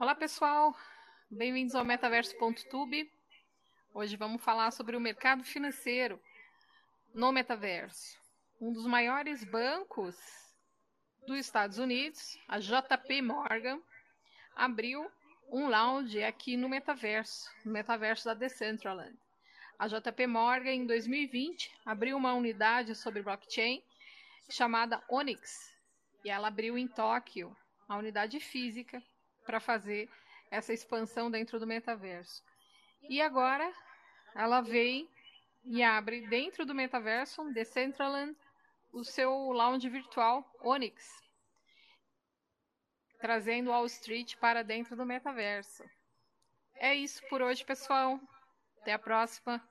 Olá pessoal, bem-vindos ao metaverso.tube. Hoje vamos falar sobre o mercado financeiro no metaverso. Um dos maiores bancos dos Estados Unidos, a JP Morgan, abriu um lounge aqui no metaverso, no metaverso da Decentraland. A JP Morgan, em 2020, abriu uma unidade sobre blockchain chamada Onyx, e ela abriu em Tóquio a unidade física para fazer essa expansão dentro do metaverso. E agora ela vem e abre dentro do metaverso, Decentraland, o seu lounge virtual Onyx, trazendo Wall Street para dentro do metaverso. É isso por hoje, pessoal. Até a próxima.